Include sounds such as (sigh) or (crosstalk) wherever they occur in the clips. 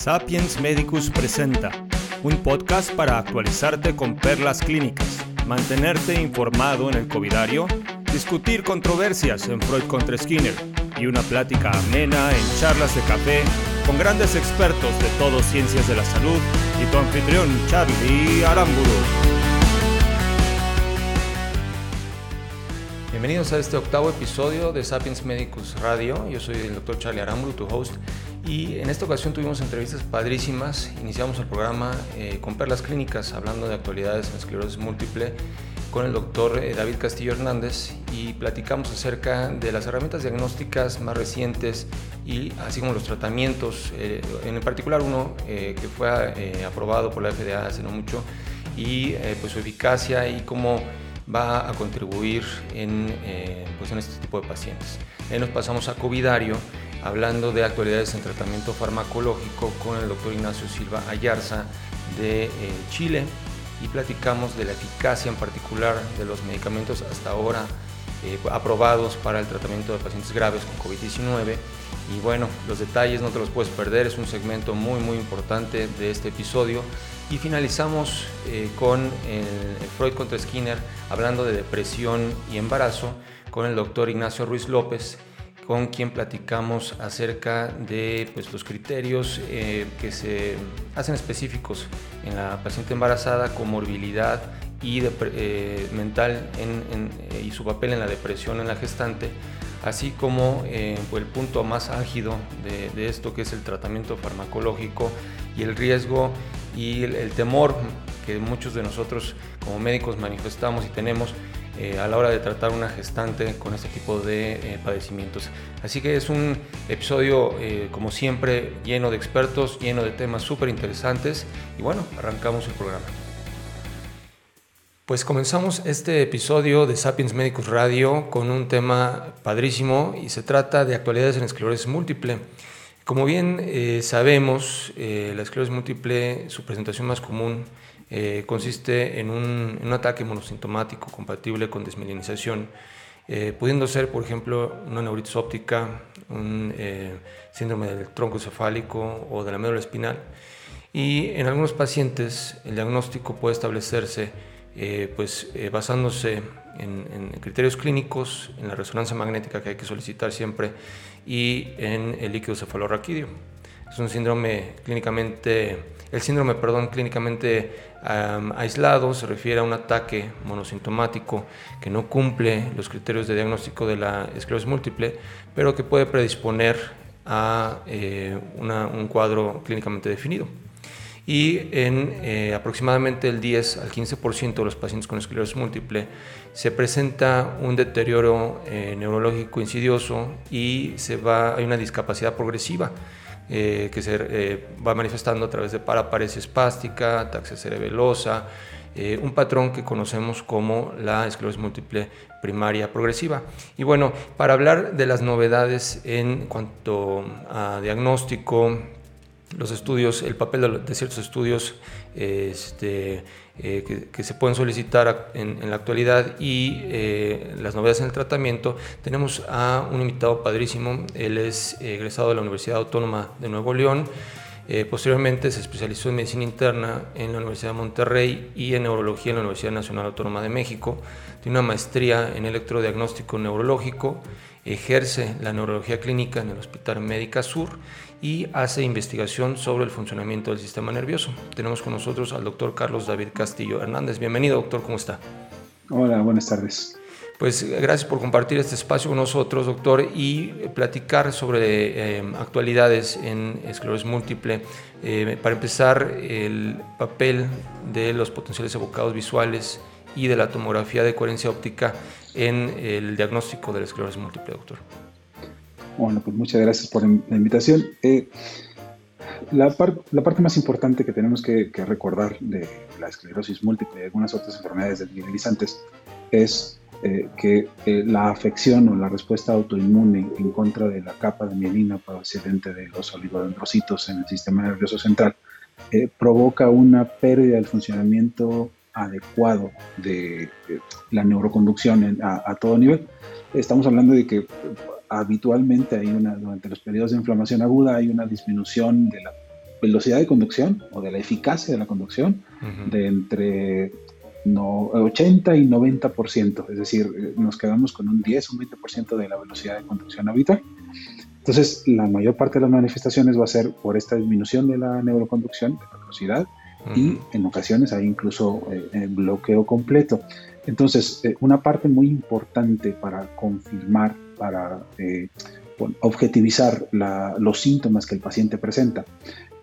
Sapiens Medicus presenta un podcast para actualizarte con perlas clínicas, mantenerte informado en el covidario, discutir controversias en Freud contra Skinner y una plática amena en charlas de café con grandes expertos de todo ciencias de la salud y tu anfitrión Charlie Aramburu. Bienvenidos a este octavo episodio de Sapiens Medicus Radio. Yo soy el doctor Charlie Aramburu, tu host, y en esta ocasión tuvimos entrevistas padrísimas. Iniciamos el programa eh, con perlas clínicas, hablando de actualidades en esclerosis múltiple con el doctor eh, David Castillo Hernández y platicamos acerca de las herramientas diagnósticas más recientes y así como los tratamientos, eh, en particular uno que fue aprobado por la FDA hace no mucho y pues su eficacia y cómo va a contribuir en, pues en este tipo de pacientes. Nos pasamos a Covidario hablando de actualidades en tratamiento farmacológico con el doctor Ignacio Silva Ayarza de eh, Chile y platicamos de la eficacia en particular de los medicamentos hasta ahora eh, aprobados para el tratamiento de pacientes graves con COVID-19. Y bueno, los detalles no te los puedes perder, es un segmento muy muy importante de este episodio. Y finalizamos eh, con el Freud contra Skinner, hablando de depresión y embarazo, con el doctor Ignacio Ruiz López, con quien platicamos acerca de pues, los criterios eh, que se hacen específicos en la paciente embarazada, comorbilidad y eh, mental eh, y su papel en la depresión en la gestante, así como pues, el punto más álgido de, esto que es el tratamiento farmacológico y el riesgo y el temor que muchos de nosotros como médicos manifestamos y tenemos eh, a la hora de tratar una gestante con este tipo de eh, padecimientos. Así que es un episodio, eh, como siempre, lleno de expertos, lleno de temas súper interesantes. Y bueno, arrancamos el programa. Pues comenzamos este episodio de Sapiens Medicus Radio con un tema padrísimo y se trata de actualidades en esclerosis múltiple. Como bien sabemos, la esclerosis múltiple, su presentación más común eh, consiste en un, ataque monosintomático compatible con desmielinización, eh, pudiendo ser, por ejemplo, una neuritis óptica, un eh, síndrome del tronco encefálico o de la médula espinal. Y en algunos pacientes el diagnóstico puede establecerse pues, basándose en, en, criterios clínicos, en la resonancia magnética que hay que solicitar siempre y en el líquido cefalorraquídeo. Es un síndrome clínicamente, el síndrome, perdón, clínicamente aislado se refiere a un ataque monosintomático que no cumple los criterios de diagnóstico de la esclerosis múltiple, pero que puede predisponer a eh, un cuadro clínicamente definido. Y en eh, aproximadamente el 10 al 15% de los pacientes con esclerosis múltiple se presenta un deterioro eh, neurológico insidioso y se va, hay una discapacidad progresiva eh, que se eh, va manifestando a través de paraparesia espástica, ataxia cerebelosa, eh, un patrón que conocemos como la esclerosis múltiple primaria progresiva. Y bueno, para hablar de las novedades en cuanto a diagnóstico, los estudios, el papel de, ciertos estudios este, eh, que, se pueden solicitar en, la actualidad y eh, las novedades en el tratamiento, tenemos a un invitado padrísimo. Él es egresado de la Universidad Autónoma de Nuevo León. Eh, posteriormente se especializó en medicina interna en la Universidad de Monterrey y en neurología en la Universidad Nacional Autónoma de México. Tiene una maestría en electrodiagnóstico neurológico, ejerce la neurología clínica en el Hospital Médica Sur y hace investigación sobre el funcionamiento del sistema nervioso. Tenemos con nosotros al doctor Carlos David Castillo Hernández. Bienvenido, doctor, ¿cómo está? Hola, buenas tardes. Pues gracias por compartir este espacio con nosotros, doctor, y platicar sobre eh, actualidades en esclerosis múltiple. Eh, para empezar, el papel de los potenciales evocados visuales y de la tomografía de coherencia óptica en el diagnóstico de la esclerosis múltiple, doctor. Bueno, pues muchas gracias por la invitación. Eh, la, parte más importante que tenemos que, recordar de la esclerosis múltiple y algunas otras enfermedades desmineralizantes es eh, que eh, la afección o la respuesta autoinmune en contra de la capa de mielina procedente de los oligodendrocitos en el sistema nervioso central provoca una pérdida del funcionamiento adecuado de, la neuroconducción a, todo nivel. Estamos hablando de que habitualmente hay una, durante los periodos de inflamación aguda hay una disminución de la velocidad de conducción o de la eficacia de la conducción de entre no, 80 y 90%, es decir, nos quedamos con un 10 o un 20% de la velocidad de conducción habitual. Entonces, la mayor parte de las manifestaciones va a ser por esta disminución de la neuroconducción, de la velocidad, y en ocasiones hay incluso eh, bloqueo completo. Entonces, eh, una parte muy importante para confirmar, para eh, objetivizar los síntomas que el paciente presenta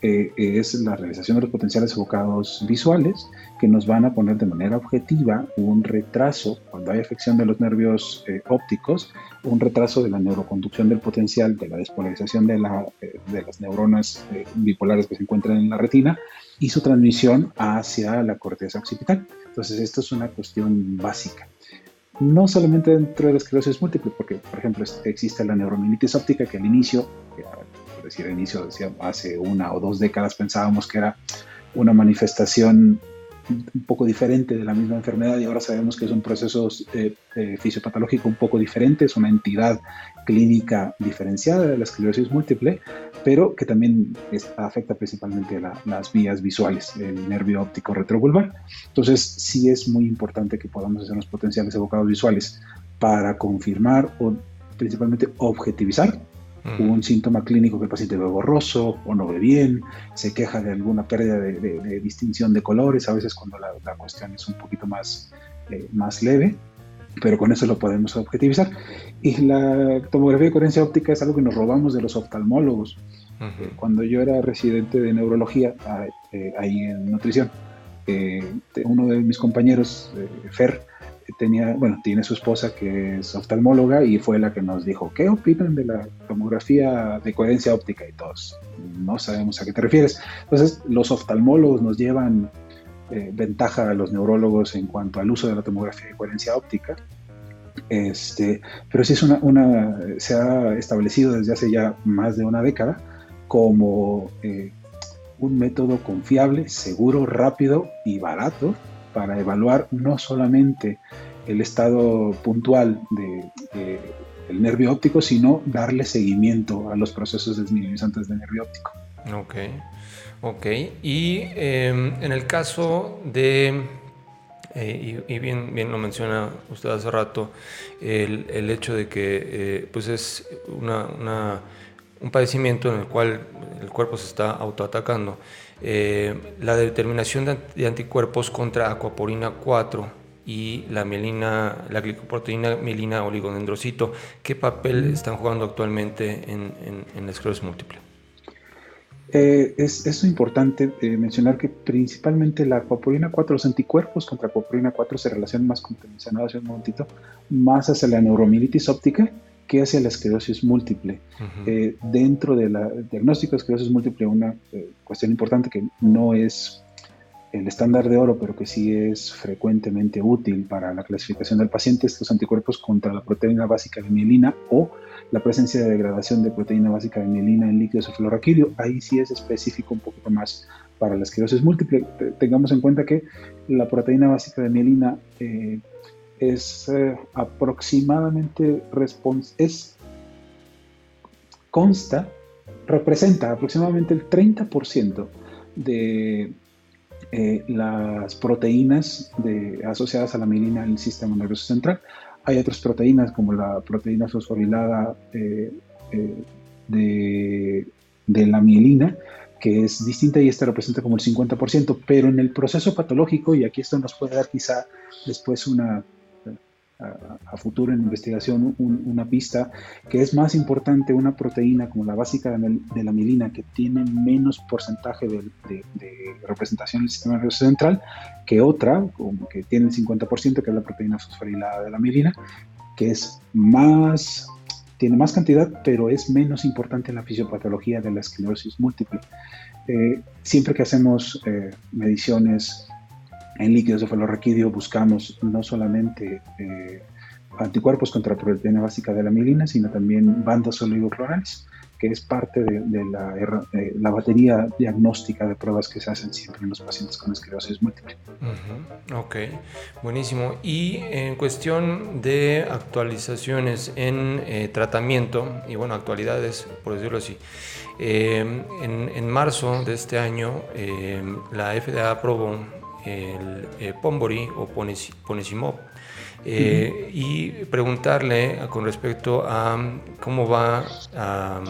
eh, es la realización de los potenciales evocados visuales que nos van a poner de manera objetiva un retraso, cuando hay afección de los nervios eh, ópticos, un retraso de la neuroconducción del potencial, de la despolarización de, la, eh, de las neuronas bipolares que se encuentran en la retina y su transmisión hacia la corteza occipital. Entonces, esto es una cuestión básica no solamente dentro de la esclerosis múltiple, porque, por ejemplo, existe la neuromielitis óptica que al inicio, decir, al inicio, decía, hace una o dos décadas pensábamos que era una manifestación un poco diferente de la misma enfermedad y ahora sabemos que es un proceso eh, eh, fisiopatológico un poco diferente, es una entidad clínica diferenciada de la esclerosis múltiple, pero que también afecta principalmente las vías visuales, el nervio óptico retrovulvar. Entonces sí es muy importante que podamos hacer los potenciales evocados visuales para confirmar o principalmente objetivizar un síntoma clínico que el paciente ve borroso o no ve bien, se queja de alguna pérdida de, distinción de colores, a veces cuando la, cuestión es un poquito más, eh, más leve, pero con eso lo podemos objetivizar. Y la tomografía de coherencia óptica es algo que nos robamos de los oftalmólogos. Cuando yo era residente de neurología eh, ahí en nutrición, eh, uno de mis compañeros, Fer, tenía, bueno, tiene su esposa que es oftalmóloga y fue la que nos dijo, ¿qué opinan de la tomografía de coherencia óptica? Y todos, no sabemos a qué te refieres. Entonces, los oftalmólogos nos llevan eh, ventaja a los neurólogos en cuanto al uso de la tomografía de coherencia óptica. Este, pero sí es una, una, se ha establecido desde hace ya más de una década como eh, un método confiable, seguro, rápido y barato para evaluar no solamente el estado puntual de, del nervio óptico, sino darle seguimiento a los procesos desmineralizantes del nervio óptico. Ok, ok. Y em, en el caso de, eh, y, bien, bien lo menciona usted hace rato, el, el hecho de que eh, pues es una, un padecimiento en el cual el cuerpo se está autoatacando. Eh, la determinación de anticuerpos contra acuaporina 4 y la mielina, la glicoproteína mielina oligodendrocito, ¿qué papel están jugando actualmente en, la esclerosis múltiple? Eh, es, es, importante eh, mencionar que principalmente la acuaporina 4, los anticuerpos contra acuaporina 4 se relacionan más, como te mencionaba hace un momentito, más hacia la neuromielitis óptica que hacia la esclerosis múltiple. Eh, dentro del diagnóstico de esclerosis múltiple, una cuestión importante que no es el estándar de oro, pero que sí es frecuentemente útil para la clasificación del paciente, es los anticuerpos contra la proteína básica de mielina o la presencia de degradación de proteína básica de mielina en líquido cefalorraquídeo. Ahí sí es específico un poquito más para la esclerosis múltiple. Tengamos en cuenta que la proteína básica de mielina eh, es eh, aproximadamente es consta, representa aproximadamente el 30% de eh, las proteínas asociadas a la mielina en el sistema nervioso central. Hay otras proteínas como la proteína fosforilada eh, de, de la mielina, que es distinta y esta representa como el 50%, pero en el proceso patológico, y aquí esto nos puede dar quizá después una a, futuro en investigación una pista que es más importante una proteína como la básica de, la mielina que tiene menos porcentaje de, representación en el sistema nervioso central que otra como que tiene el 50% que es la proteína fosforilada de la mielina que es más tiene más cantidad, pero es menos importante en la fisiopatología de la esclerosis múltiple. Eh, siempre que hacemos eh, mediciones en líquidos cefalorraquídeo buscamos no solamente eh, anticuerpos contra la proteína básica de la mielina, sino también bandas oligoclorales, que es parte de, la, eh, batería diagnóstica de pruebas que se hacen siempre en los pacientes con esclerosis múltiple. Ok, buenísimo. Y en cuestión de actualizaciones en eh, tratamiento, y bueno, actualidades, por decirlo así, en, marzo de este año, la FDA aprobó el Pombori o Ponesimop y preguntarle con respecto a cómo va a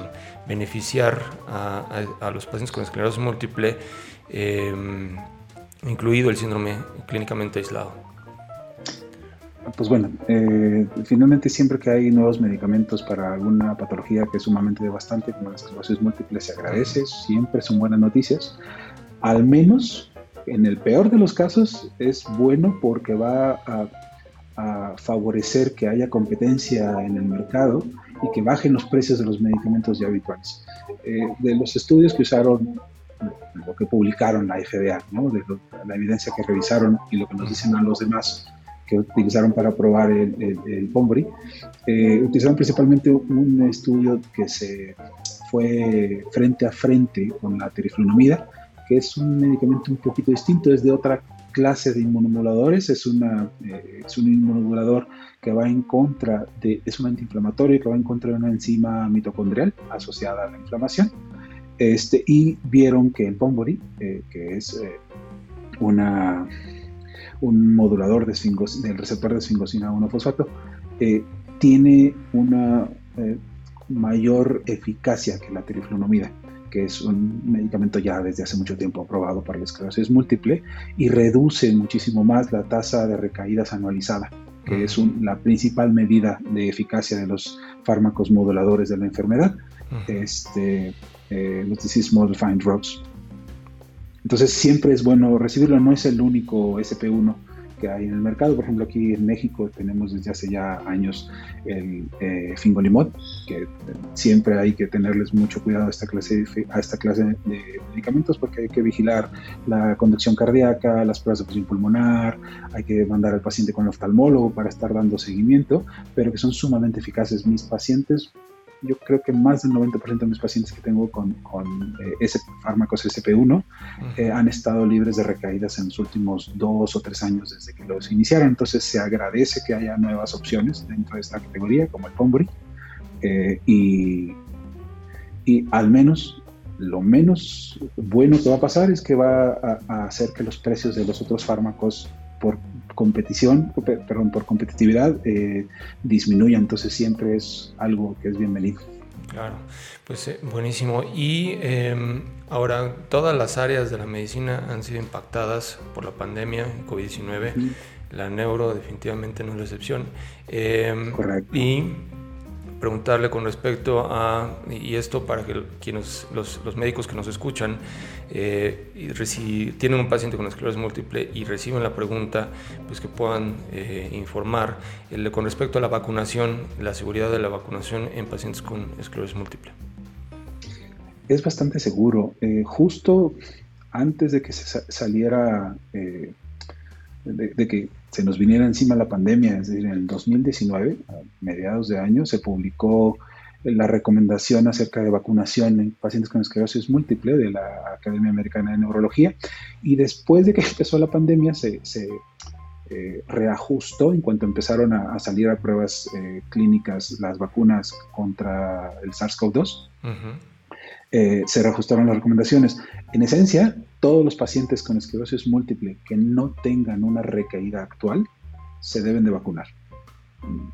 beneficiar a, los pacientes con esclerosis múltiple, incluido el síndrome clínicamente aislado. Pues bueno, eh, finalmente siempre que hay nuevos medicamentos para alguna patología que es sumamente devastante, como la esclerosis múltiple, se agradece, siempre son buenas noticias. Al menos, en el peor de los casos, es bueno porque va a, favorecer que haya competencia en el mercado y que bajen los precios de los medicamentos ya habituales. Eh, de los estudios que usaron lo que publicaron la FDA, ¿no? de la evidencia que revisaron y lo que nos dicen a los demás que utilizaron para probar el, el, Pombri, eh, utilizaron principalmente un estudio que se fue frente a frente con la teriflunomida, que es un medicamento un poquito distinto, es de otra clase de inmunomoduladores, es, una, eh, es un inmunomodulador que va en contra de, es un antiinflamatorio que va en contra de una enzima mitocondrial asociada a la inflamación, este, y vieron que el Pombori, eh, que es una un modulador de del receptor de esfingosina 1-fosfato, eh, tiene una eh, mayor eficacia que la teriflunomida, que es un medicamento ya desde hace mucho tiempo aprobado para la esclerosis múltiple y reduce muchísimo más la tasa de recaídas anualizada, que es la principal medida de eficacia de los fármacos moduladores de la enfermedad, este, eh, los disease modifying drugs. Entonces siempre es bueno recibirlo, no es el único SP1 que hay en el mercado. Por ejemplo, aquí en México tenemos desde hace ya años el eh, Fingolimod, que siempre hay que tenerles mucho cuidado a esta clase a esta clase de medicamentos porque hay que vigilar la conducción cardíaca, las pruebas de función pulmonar, hay que mandar al paciente con el oftalmólogo para estar dando seguimiento, pero que son sumamente eficaces. Mis pacientes yo creo que más del 90% de mis pacientes que tengo con, con eh, ese fármacos SP1 eh, han estado libres de recaídas en los últimos dos o tres años desde que los iniciaron. Entonces se agradece que haya nuevas opciones dentro de esta categoría, como el Pombri, eh, y, y al menos lo menos bueno que va a pasar es que va a, a hacer que los precios de los otros fármacos por competición, perdón, por competitividad eh, disminuya. Entonces siempre es algo que es bienvenido. Claro, pues eh, buenísimo. Y em, ahora todas las áreas de la medicina han sido impactadas por la pandemia, COVID-19. La neuro definitivamente no es la excepción. Em, Correcto. Y preguntarle con respecto a, y esto para que quienes, los, los médicos que nos escuchan, eh, si tienen un paciente con esclerosis múltiple y reciben la pregunta, pues que puedan eh, informar con respecto a la vacunación, la seguridad de la vacunación en pacientes con esclerosis múltiple. Es bastante seguro. Eh, justo antes de que se saliera, de que se nos viniera encima la pandemia, es decir, en el 2019, a mediados de año, se publicó la recomendación acerca de vacunación en pacientes con esclerosis múltiple de la Academia Americana de Neurología y después de que empezó la pandemia se, eh, reajustó en cuanto empezaron a, salir a pruebas eh, clínicas las vacunas contra el SARS-CoV-2. Eh, se reajustaron las recomendaciones. En esencia, todos los pacientes con esclerosis múltiple que no tengan una recaída actual se deben de vacunar.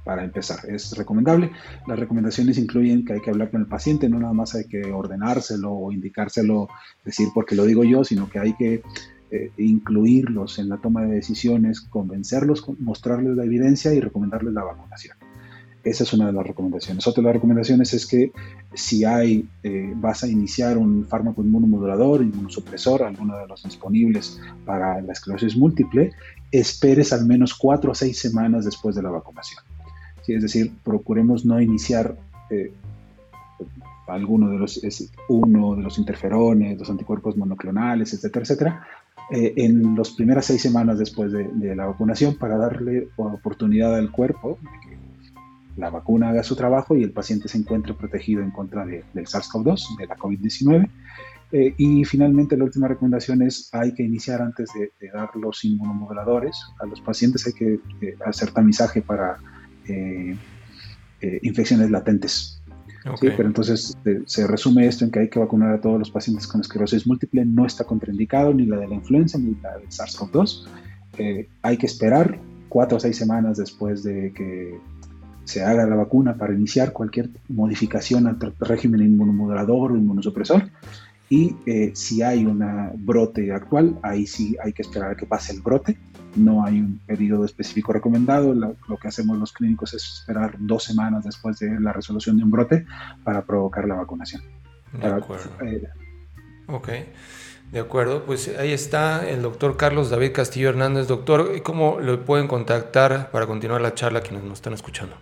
Para empezar, es recomendable. Las recomendaciones incluyen que hay que hablar con el paciente, no nada más hay que ordenárselo o indicárselo, decir porque lo digo yo, sino que hay que eh, incluirlos en la toma de decisiones, convencerlos, mostrarles la evidencia y recomendarles la vacunación. Esa es una de las recomendaciones. Otra de las recomendaciones es que si hay, eh, vas a iniciar un fármaco inmunomodulador, inmunosupresor, alguno de los disponibles para la esclerosis múltiple, esperes al menos cuatro o seis semanas después de la vacunación. Es decir, procuremos no iniciar eh, alguno de los, uno de los interferones, los anticuerpos monoclonales, etcétera, etcétera, eh, en las primeras seis semanas después de, de, la vacunación para darle oportunidad al cuerpo de que la vacuna haga su trabajo y el paciente se encuentre protegido en contra del SARS-CoV-2, de la COVID-19. Eh, y finalmente la última recomendación es hay que iniciar antes de, dar los inmunomoduladores. A los pacientes hay que eh, hacer tamizaje para eh, infecciones latentes. ¿sí? Pero entonces se resume esto en que hay que vacunar a todos los pacientes con esclerosis múltiple. No está contraindicado ni la de la influenza ni la del SARS-CoV-2. Eh, hay que esperar cuatro o seis semanas después de que se haga la vacuna para iniciar cualquier modificación al régimen inmunomodulador o inmunosupresor. Y eh, si hay un brote actual, ahí sí hay que esperar a que pase el brote. No hay un periodo específico recomendado. Lo, que hacemos los clínicos es esperar dos semanas después de la resolución de un brote para provocar la vacunación. De acuerdo. Eh, ok. De acuerdo, pues ahí está el doctor Carlos David Castillo Hernández. Doctor, ¿cómo lo pueden contactar para continuar la charla quienes nos están escuchando?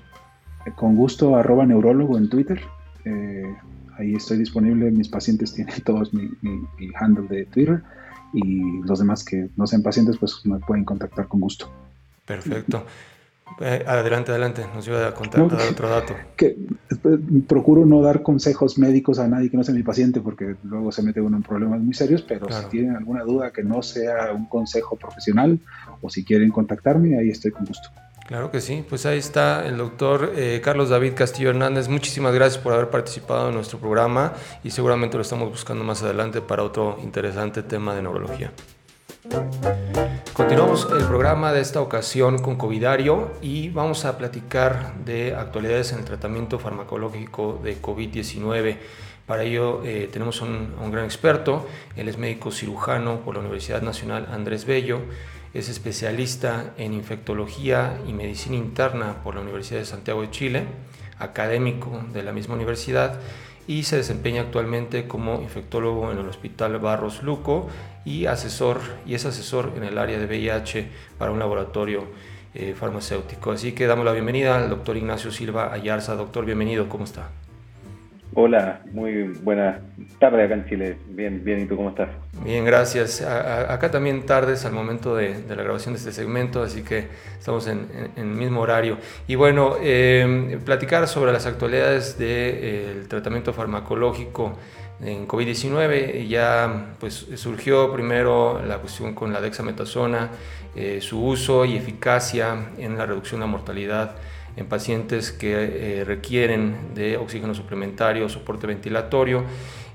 Con gusto, arroba neurólogo en Twitter. Eh, ahí estoy disponible. Mis pacientes tienen (laughs) todos mi, handle de Twitter y los demás que no sean pacientes, pues me pueden contactar con gusto. Perfecto. Eh, adelante, adelante, nos iba a contar otro dato. Que, pues, procuro no dar consejos médicos a nadie que no sea mi paciente, porque luego se mete uno en problemas muy serios, pero si tienen alguna duda que no sea un consejo profesional o si quieren contactarme, ahí estoy con gusto. Claro que sí, pues ahí está el doctor eh, Carlos David Castillo Hernández. Muchísimas gracias por haber participado en nuestro programa y seguramente lo estamos buscando más adelante para otro interesante tema de neurología. Continuamos el programa de esta ocasión con Covidario y vamos a platicar de actualidades en el tratamiento farmacológico de COVID-19. Para ello eh, tenemos un, un gran experto, él es médico cirujano por la Universidad Nacional Andrés Bello es especialista en infectología y medicina interna por la Universidad de Santiago de Chile, académico de la misma universidad y se desempeña actualmente como infectólogo en el Hospital Barros Luco y asesor y es asesor en el área de VIH para un laboratorio eh, farmacéutico. Así que damos la bienvenida al doctor Ignacio Silva Ayarza. Doctor, bienvenido, ¿cómo está? Hola, muy buena tarde acá en Chile. Bien, bien, ¿y tú cómo estás? Bien, gracias. acá también tardes al momento de, la grabación de este segmento, así que estamos en, el mismo horario. Y bueno, eh, platicar sobre las actualidades del tratamiento farmacológico en COVID-19. Ya pues surgió primero la cuestión con la dexametasona, eh, su uso y eficacia en la reducción de la mortalidad en pacientes que eh, requieren de oxígeno suplementario, soporte ventilatorio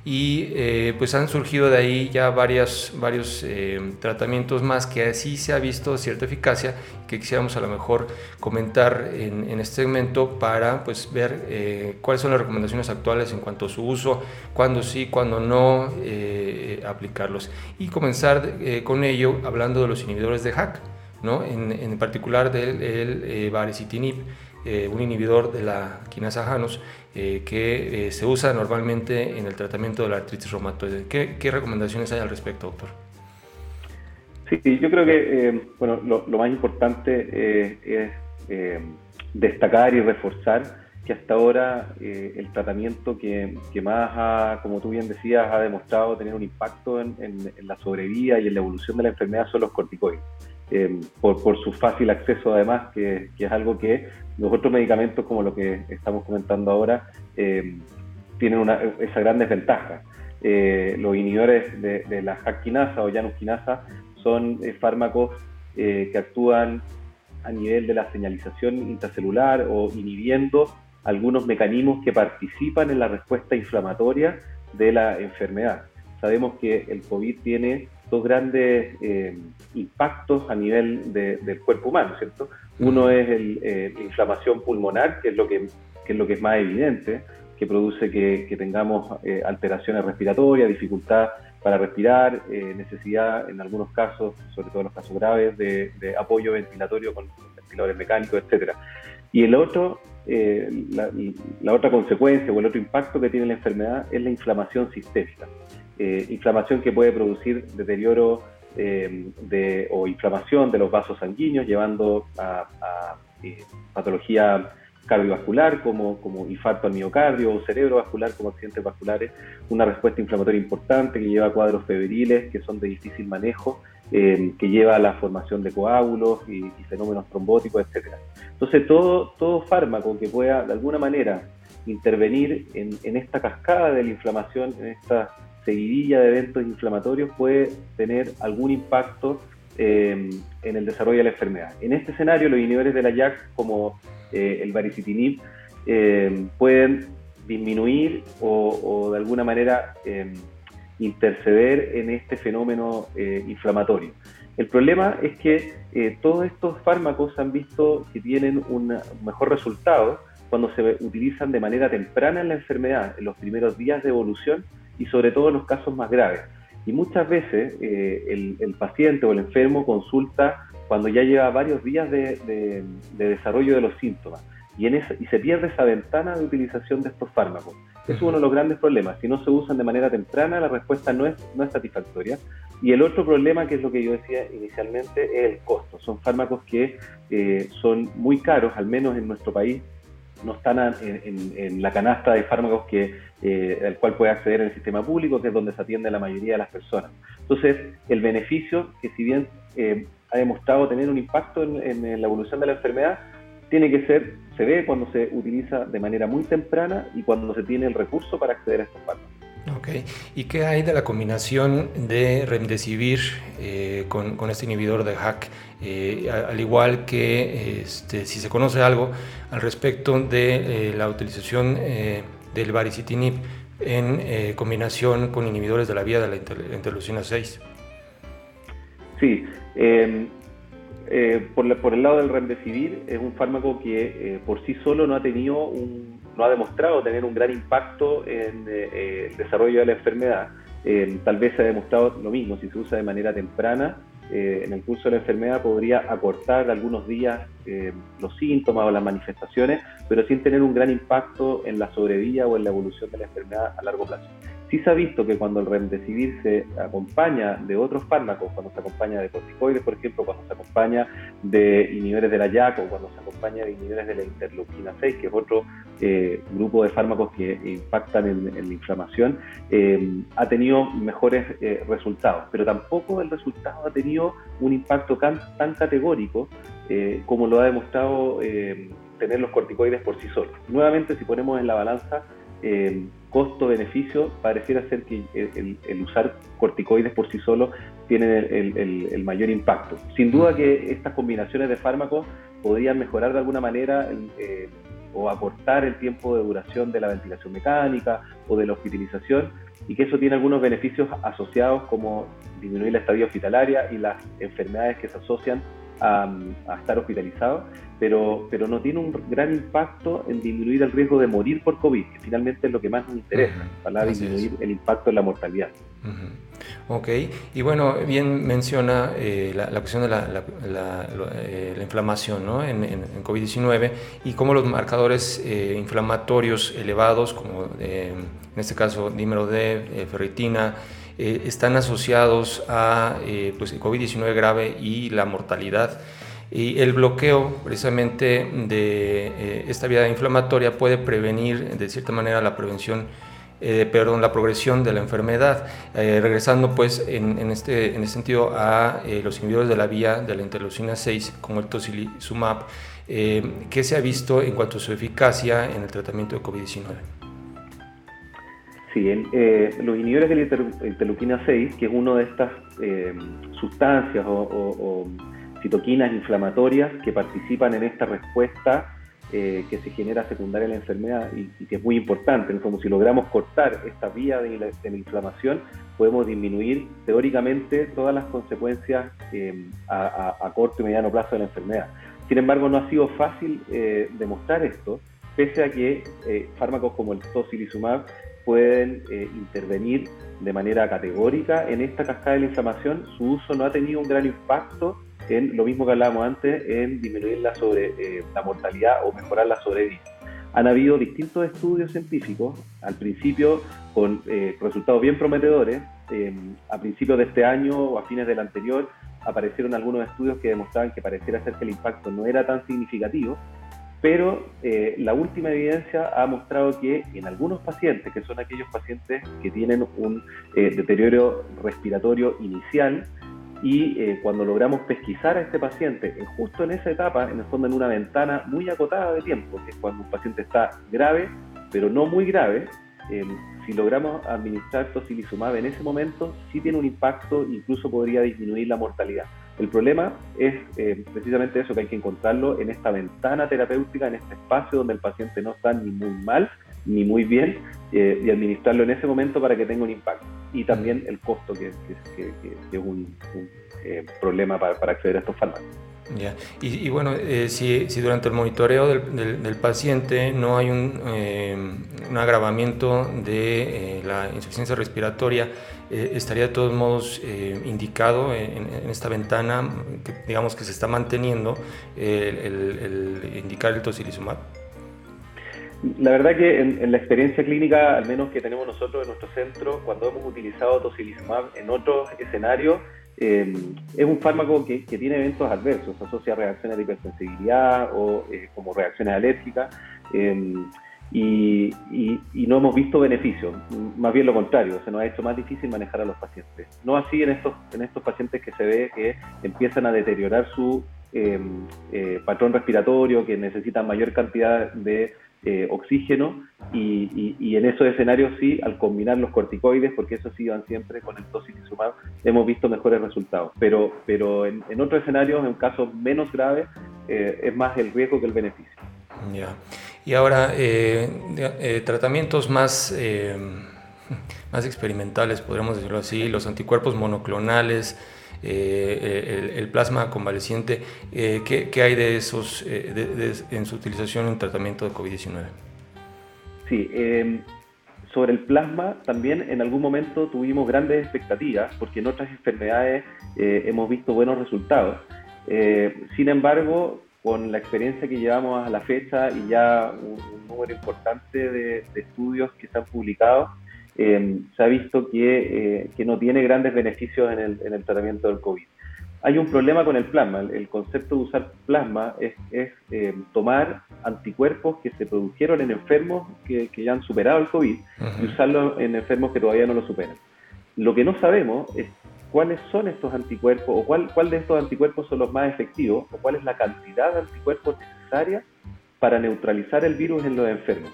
y eh, pues han surgido de ahí ya varias, varios eh, tratamientos más que así se ha visto cierta eficacia que quisiéramos a lo mejor comentar en, en este segmento para pues ver cuáles son las recomendaciones actuales en cuanto a su uso, cuándo sí, cuándo no aplicarlos y comenzar con ello hablando de los inhibidores de HAC, ¿no? en, en particular del el, baricitinib eh, un inhibidor de la quinasa Janus eh, que eh, se usa normalmente en el tratamiento de la artritis reumatoide. ¿Qué, recomendaciones hay al respecto, doctor? Sí, yo creo que bueno, lo, más importante es destacar y reforzar que hasta ahora el tratamiento que, que, más, como tú bien decías, ha demostrado tener un impacto en, en, la sobrevida y en la evolución de la enfermedad son los corticoides. Por, por, su fácil acceso además, que, que, es algo que los otros medicamentos, como lo que estamos comentando ahora, eh, tienen una, esa gran desventaja. Eh, los inhibidores de, la jaquinasa o janusquinasa son eh, fármacos que actúan a nivel de la señalización intracelular o inhibiendo algunos mecanismos que participan en la respuesta inflamatoria de la enfermedad. Sabemos que el COVID tiene dos grandes impactos a nivel del cuerpo humano, ¿cierto? Uno es eh, la inflamación pulmonar, que es lo que, es lo que es más evidente, que produce que, tengamos eh, alteraciones respiratorias, dificultad para respirar, eh, necesidad en algunos casos, sobre todo en los casos graves, de, apoyo ventilatorio con, ventiladores mecánicos, etc. Y el otro, la, la, otra consecuencia o el otro impacto que tiene la enfermedad es la inflamación sistémica. Inflamación que puede producir deterioro eh, de, o inflamación de los vasos sanguíneos, llevando a, eh, patología cardiovascular como, como infarto al miocardio o cerebrovascular como accidentes vasculares, una respuesta inflamatoria importante que lleva a cuadros febriles que son de difícil manejo, eh, que lleva a la formación de coágulos y, fenómenos trombóticos, etc. Entonces todo, todo fármaco que pueda de alguna manera intervenir en, en esta cascada de la inflamación, en esta seguidilla de eventos inflamatorios puede tener algún impacto eh, en el desarrollo de la enfermedad. En este escenario, los inhibidores de la JAK, como eh, el baricitinib, eh, pueden disminuir o, de alguna manera em, interceder en este fenómeno eh, inflamatorio. El problema es que eh, todos estos fármacos han visto que tienen un mejor resultado cuando se utilizan de manera temprana en la enfermedad, en los primeros días de evolución y sobre todo en los casos más graves. Y muchas veces eh, el, paciente o el enfermo consulta cuando ya lleva varios días de, desarrollo de los síntomas y, en y se pierde esa ventana de utilización de estos fármacos. Es uno de los grandes problemas. Si no se usan de manera temprana, la respuesta no es, no es satisfactoria. Y el otro problema, que es lo que yo decía inicialmente, es el costo. Son fármacos que eh, son muy caros, al menos en nuestro país, no están en, la canasta de fármacos que eh, al cual puede acceder en el sistema público, que es donde se atiende la mayoría de las personas. Entonces, el beneficio, que si bien eh, ha demostrado tener un impacto en, la evolución de la enfermedad, tiene que ser, se ve cuando se utiliza de manera muy temprana y cuando se tiene el recurso para acceder a estos fármacos. Ok, ¿y qué hay de la combinación de remdesivir eh, con, este inhibidor de HAC? Eh, al igual que este, si se conoce algo al respecto de eh, la utilización del baricitinib en combinación con inhibidores de la vía de la interleucina 6. Sí, em, por, por, el lado del remdesivir es un fármaco que por sí solo no ha tenido un no ha demostrado tener un gran impacto en eh, eh, el desarrollo de la enfermedad. Eh, tal vez se ha demostrado lo mismo, si se usa de manera temprana, en el curso de la enfermedad podría acortar algunos días los síntomas o las manifestaciones, pero sin tener un gran impacto en la sobrevida o en la evolución de la enfermedad a largo plazo. Sí se ha visto que cuando el remdesivir se acompaña de otros fármacos, cuando se acompaña de corticoides, por ejemplo, cuando se acompaña de inhibidores de la YAC o cuando se acompaña de inhibidores de la interleuquina 6, que es otro eh, grupo de fármacos que impactan en, la inflamación, eh, ha tenido mejores eh, resultados. Pero tampoco el resultado ha tenido un impacto tan, tan categórico como lo ha demostrado tener los corticoides por sí solos. Nuevamente, si ponemos en la balanza costo-beneficio, pareciera ser que el, usar corticoides por sí solo tiene el, mayor impacto. Sin duda que estas combinaciones de fármacos podrían mejorar de alguna manera eh, o acortar el tiempo de duración de la ventilación mecánica o de la hospitalización y que eso tiene algunos beneficios asociados como disminuir la estadía hospitalaria y las enfermedades que se asocian a, estar hospitalizado, pero, pero no tiene un gran impacto en disminuir el riesgo de morir por COVID, que finalmente es lo que más nos interesa, para disminuir el impacto en la mortalidad. Ok, y bueno, bien menciona eh, la, cuestión de la, eh, inflamación ¿no? en, en, COVID-19 y cómo los marcadores eh, inflamatorios elevados, como en este caso dímero D, ferritina, eh, están asociados a eh, pues, COVID-19 grave y la mortalidad. Y el bloqueo precisamente de eh, esta vía inflamatoria puede prevenir de cierta manera la prevención, perdón, la progresión de la enfermedad. regresando pues en, este, en este sentido a los inhibidores de la vía de la interleucina 6 como el tocilizumab, ¿qué se ha visto en cuanto a su eficacia en el tratamiento de COVID-19? Sí, eh, los inhibidores de la interleuquina 6, que es una de estas eh, sustancias o, citoquinas inflamatorias que participan en esta respuesta eh, que se genera secundaria a la enfermedad y, que es muy importante. Como si logramos cortar esta vía de la, inflamación, podemos disminuir teóricamente todas las consecuencias a, a, corto y mediano plazo de la enfermedad. Sin embargo, no ha sido fácil demostrar esto, pese a que fármacos como el tocilizumab pueden eh, intervenir de manera categórica en esta cascada de la inflamación. Su uso no ha tenido un gran impacto en lo mismo que hablábamos antes, en disminuir la, sobre, eh, la mortalidad o mejorar la sobrevida. Han habido distintos estudios científicos, al principio con eh, resultados bien prometedores. a principios de este año o a fines del anterior aparecieron algunos estudios que demostraban que pareciera ser que el impacto no era tan significativo, pero eh, la última evidencia ha mostrado que en algunos pacientes, que son aquellos pacientes que tienen un eh, deterioro respiratorio inicial, y eh, cuando logramos pesquisar a este paciente, justo en esa etapa, en el fondo en una ventana muy acotada de tiempo, que es cuando un paciente está grave, pero no muy grave, si logramos administrar tocilizumab en ese momento, sí tiene un impacto, incluso podría disminuir la mortalidad. El problema es eh, precisamente eso, que hay que encontrarlo en esta ventana terapéutica, en este espacio donde el paciente no está ni muy mal, ni muy bien y administrarlo en ese momento para que tenga un impacto. Y también el costo, que, es un, problema para, para acceder a estos fármacos. Ya. Y, bueno, eh, si, si, durante el monitoreo del, del, paciente no hay un, eh, un agravamiento de eh, la insuficiencia respiratoria, estaría de todos modos indicado en, esta ventana, que, digamos que se está manteniendo, el, el, indicar el tocilizumab. La verdad que en, en, la experiencia clínica, al menos que tenemos nosotros en nuestro centro, cuando hemos utilizado tocilizumab en otros escenarios, eh, es un fármaco que, tiene eventos adversos, asocia reacciones de hipersensibilidad o eh, como reacciones alérgicas eh, y, no hemos visto beneficios, más bien lo contrario, se nos ha hecho más difícil manejar a los pacientes. No así en estos, en estos pacientes que se ve que empiezan a deteriorar su patrón respiratorio, que necesitan mayor cantidad de eh, oxígeno y, en esos escenarios sí, al combinar los corticoides, porque eso sí van siempre con el tocilizumab, hemos visto mejores resultados. Pero, pero en, otros escenarios, en casos menos graves, eh, es más el riesgo que el beneficio. Ya. Y ahora, eh, tratamientos más, (laughs) más experimentales, podríamos decirlo así, los anticuerpos monoclonales, eh, el, plasma convaleciente, eh, ¿qué, hay de esos eh, en su utilización en tratamiento de COVID-19? Sí, em, sobre el plasma también en algún momento tuvimos grandes expectativas porque en otras enfermedades hemos visto buenos resultados. sin embargo, con la experiencia que llevamos a la fecha y ya un, número importante de, de estudios que se han publicado, eh, se ha visto eh, que, no tiene grandes beneficios en el, tratamiento del COVID. Hay un problema con el plasma. El, concepto de usar plasma es, eh, tomar anticuerpos que se produjeron en enfermos que, ya han superado el COVID y usarlos en enfermos que todavía no lo superan. Lo que no sabemos es cuáles son estos anticuerpos o cuál, cuál de estos anticuerpos son los más efectivos o cuál es la cantidad de anticuerpos necesaria para neutralizar el virus en los enfermos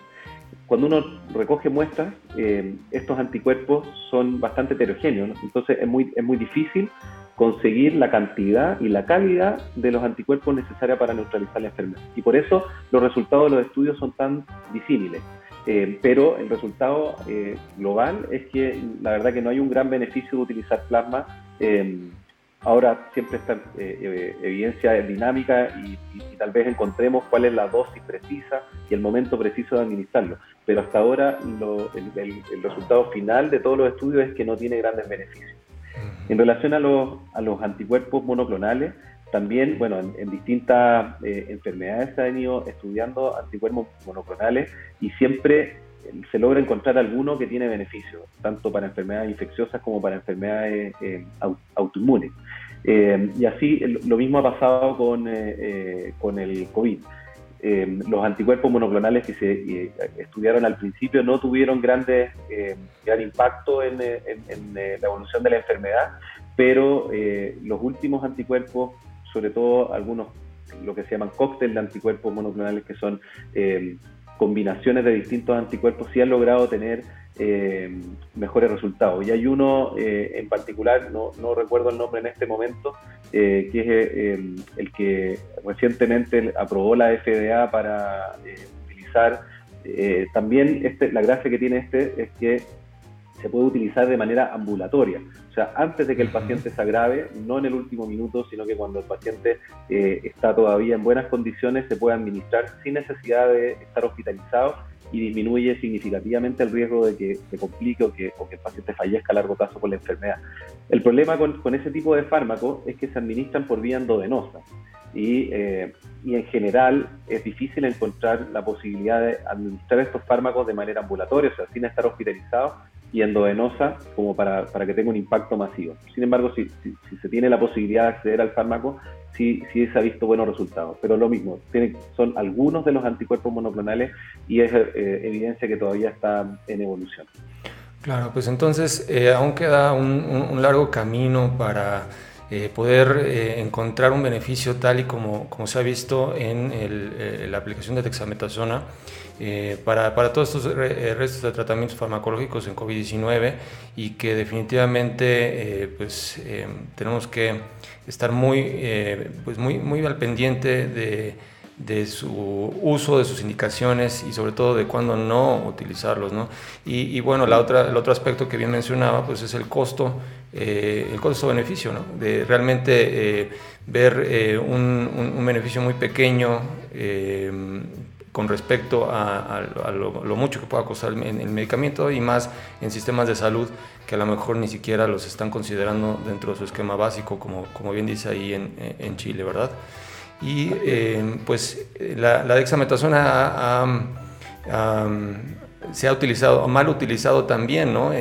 cuando uno recoge muestras, eh, estos anticuerpos son bastante heterogéneos, entonces es muy, es muy difícil conseguir la cantidad y la calidad de los anticuerpos necesarios para neutralizar la enfermedad. Y por eso los resultados de los estudios son tan disímiles. Eh, pero el resultado eh, global es que la verdad que no hay un gran beneficio de utilizar plasma Ahora siempre está evidencia dinámica y, tal vez encontremos cuál es la dosis precisa y el momento preciso de administrarlo. Pero hasta ahora el, resultado final de todos los estudios es que no tiene grandes beneficios. En relación a los, a los anticuerpos monoclonales, también, bueno, en, distintas eh, enfermedades se han ido estudiando anticuerpos monoclonales y siempre se logra encontrar alguno que tiene beneficio, tanto para enfermedades infecciosas como para enfermedades eh, autoinmunes. Eh, y así lo mismo ha pasado con, eh, con el COVID. Los anticuerpos monoclonales que se estudiaron al principio no tuvieron grandes, gran impacto en, en, la evolución de la enfermedad, pero los últimos anticuerpos, sobre todo algunos, lo que se llaman cócteles de anticuerpos monoclonales, que son combinaciones de distintos anticuerpos sí han logrado tener eh, mejores resultados. Y hay uno eh, en particular, no, no, recuerdo el nombre en este momento, eh, que es el que recientemente aprobó la FDA para utilizar. también este, la gracia que tiene este es que se puede utilizar de manera ambulatoria. O sea, antes de que el paciente se agrave, no en el último minuto, sino que cuando el paciente eh, está todavía en buenas condiciones, se puede administrar sin necesidad de estar hospitalizado y disminuye significativamente el riesgo de que se complique o que, el paciente fallezca a largo plazo por la enfermedad. El problema con, ese tipo de fármacos es que se administran por vía endovenosa y, eh, y, en general es difícil encontrar la posibilidad de administrar estos fármacos de manera ambulatoria, o sea, sin estar hospitalizado y endovenosa como para, para, que tenga un impacto masivo. Sin embargo, si, si, se tiene la posibilidad de acceder al fármaco, sí, sí se ha visto buenos resultados. Pero lo mismo, son algunos de los anticuerpos monoclonales y es eh, evidencia que todavía está en evolución. Claro, pues entonces eh, aún queda un, largo camino para eh, poder encontrar un beneficio tal y como, se ha visto en la aplicación de dexametasona eh, para, para, todos estos eh, restos de tratamientos farmacológicos en COVID-19 y que definitivamente eh, pues, tenemos que estar muy, pues muy, muy al pendiente de, de su uso, de sus indicaciones y sobre todo de cuándo no utilizarlos. ¿no? Y, bueno, la otra, el otro aspecto que bien mencionaba pues es el costo, el costo-beneficio, ¿no? de realmente ver eh, un, beneficio muy pequeño con respecto a, lo, mucho que pueda costar el, el, medicamento y más en sistemas de salud que a lo mejor ni siquiera los están considerando dentro de su esquema básico, como, como bien dice ahí en, Chile, ¿verdad? Y eh, pues la, dexametasona se ha utilizado, mal utilizado también, ¿no?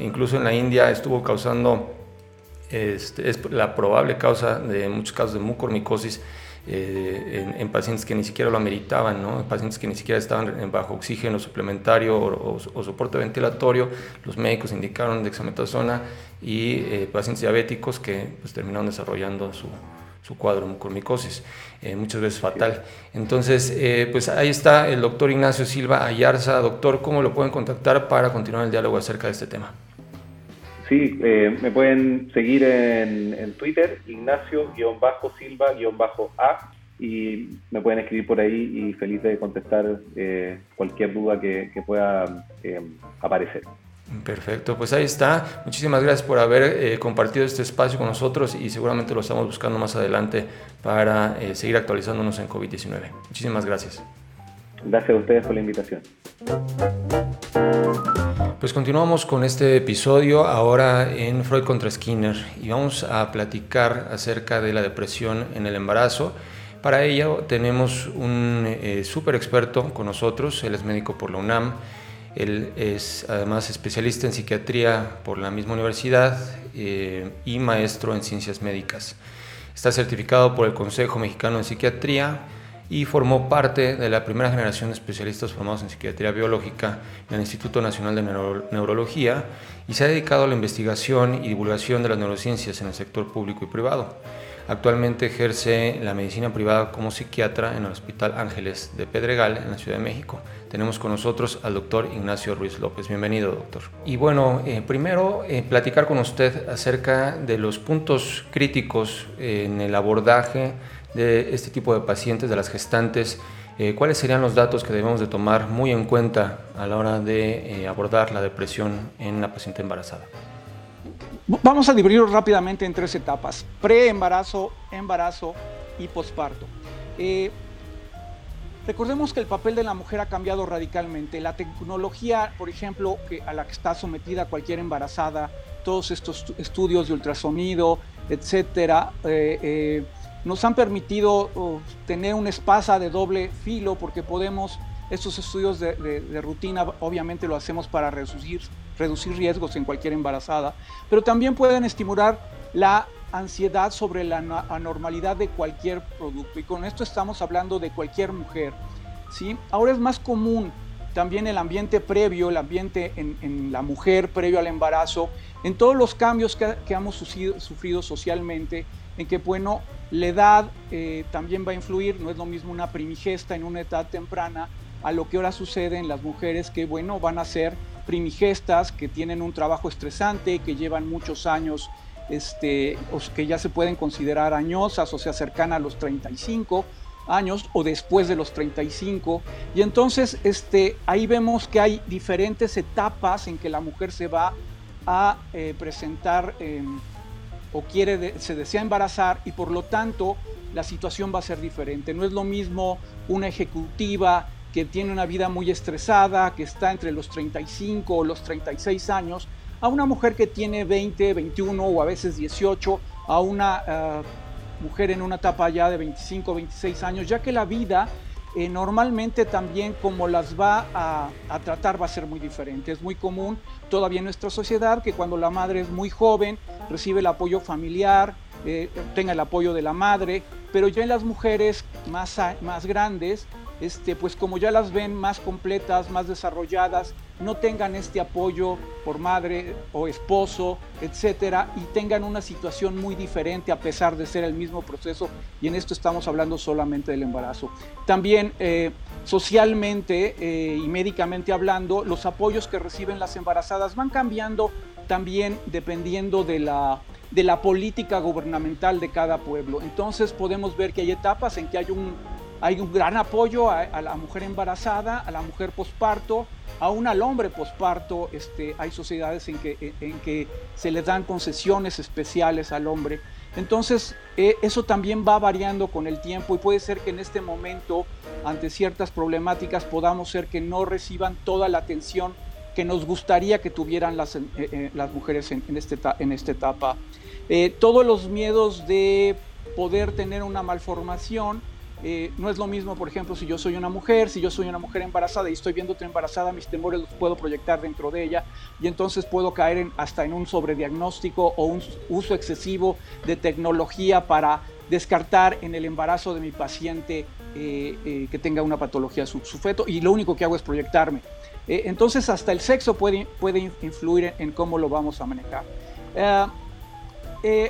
Incluso en la India estuvo causando, este, es la probable causa de muchos casos de mucormicosis eh, en, pacientes que ni siquiera lo ameritaban, ¿no? pacientes que ni siquiera estaban bajo oxígeno suplementario o, soporte ventilatorio, los médicos indicaron dexametasona y eh, pacientes diabéticos que pues, terminaron desarrollando su, su cuadro mucormicosis, eh, muchas veces fatal. Entonces, eh, pues ahí está el doctor Ignacio Silva Ayarza. Doctor, ¿cómo lo pueden contactar para continuar el diálogo acerca de este tema? Sí, eh, me pueden seguir en, Twitter, Ignacio-Silva-A, y me pueden escribir por ahí y feliz de contestar cualquier duda que pueda aparecer. Perfecto, pues ahí está. Muchísimas gracias por haber eh, compartido este espacio con nosotros y seguramente lo estamos buscando más adelante para eh, seguir actualizándonos en COVID-19. Muchísimas gracias. Gracias a ustedes por la invitación. Pues continuamos con este episodio ahora en Freud contra Skinner y vamos a platicar acerca de la depresión en el embarazo. Para ello tenemos un eh, súper experto con nosotros, él es médico por la UNAM él es además especialista en psiquiatría por la misma universidad eh, y maestro en ciencias médicas. Está certificado por el Consejo Mexicano de Psiquiatría y formó parte de la primera generación de especialistas formados en psiquiatría biológica en el Instituto Nacional de Neurología y se ha dedicado a la investigación y divulgación de las neurociencias en el sector público y privado. Actualmente ejerce la medicina privada como psiquiatra en el Hospital Ángeles de Pedregal, en la Ciudad de México. Tenemos con nosotros al doctor Ignacio Ruiz López. Bienvenido, doctor. Y bueno, eh, primero eh, platicar con usted acerca de los puntos críticos en el abordaje de este tipo de pacientes, de las gestantes. Eh, ¿Cuáles serían los datos que debemos de tomar muy en cuenta a la hora de abordar la depresión en la paciente embarazada? Vamos a dividirlo rápidamente en tres etapas, pre-embarazo, embarazo y posparto. Eh, recordemos que el papel de la mujer ha cambiado radicalmente. La tecnología, por ejemplo, a la que está sometida cualquier embarazada, todos estos estudios de ultrasonido, etcétera, eh, eh, nos han permitido oh, tener un espacio de doble filo porque podemos estos estudios de, rutina obviamente lo hacemos para reducir, reducir riesgos en cualquier embarazada, pero también pueden estimular la ansiedad sobre la anormalidad de cualquier producto. Y con esto estamos hablando de cualquier mujer. ¿sí? Ahora es más común también el ambiente previo, el ambiente en, la mujer previo al embarazo, en todos los cambios que, hemos sufrido, socialmente, en que, bueno, la edad eh, también va a influir, no es lo mismo una primigesta en una edad temprana a lo que ahora sucede en las mujeres que, bueno, van a ser primigestas, que tienen un trabajo estresante, que llevan muchos años, este, que ya se pueden considerar añosas, o sea, cercana a los 35 años o después de los 35. Y entonces este, ahí vemos que hay diferentes etapas en que la mujer se va a eh, presentar em, o quiere, se desea embarazar y por lo tanto la situación va a ser diferente. No es lo mismo una ejecutiva que tiene una vida muy estresada, que está entre los 35 o los 36 años, a una mujer que tiene 20, 21 o a veces 18, a una eh, mujer en una etapa ya de 25, 26 años, ya que la vida eh, normalmente también como las va a, tratar va a ser muy diferente. Es muy común todavía en nuestra sociedad que cuando la madre es muy joven recibe el apoyo familiar, eh, tenga el apoyo de la madre, pero ya en las mujeres más, más grandes este, pues como ya las ven más completas, más desarrolladas, no tengan este apoyo por madre o esposo, etcétera, y tengan una situación muy diferente a pesar de ser el mismo proceso, y en esto estamos hablando solamente del embarazo. También eh, socialmente eh, y médicamente hablando, los apoyos que reciben las embarazadas van cambiando también dependiendo de la de la política gubernamental de cada pueblo. Entonces podemos ver que hay etapas en que hay un, hay un gran apoyo a, la mujer embarazada, a la mujer posparto, aún al hombre posparto. Este, hay sociedades en que, se le dan concesiones especiales al hombre. Entonces, eh, eso también va variando con el tiempo y puede ser que en este momento, ante ciertas problemáticas, podamos ser que no reciban toda la atención que nos gustaría que tuvieran las, eh, eh, mujeres este, en esta etapa. todos los miedos de poder tener una malformación, eh, no es lo mismo, por ejemplo, si yo soy una mujer, si yo soy una mujer embarazada y estoy viendo otra embarazada, mis temores los puedo proyectar dentro de ella y entonces puedo caer en, hasta en un sobrediagnóstico o un uso excesivo de tecnología para descartar en el embarazo de mi paciente eh, eh, que tenga una patología su, feto y lo único que hago es proyectarme. entonces hasta el sexo puede, puede influir en, cómo lo vamos a manejar.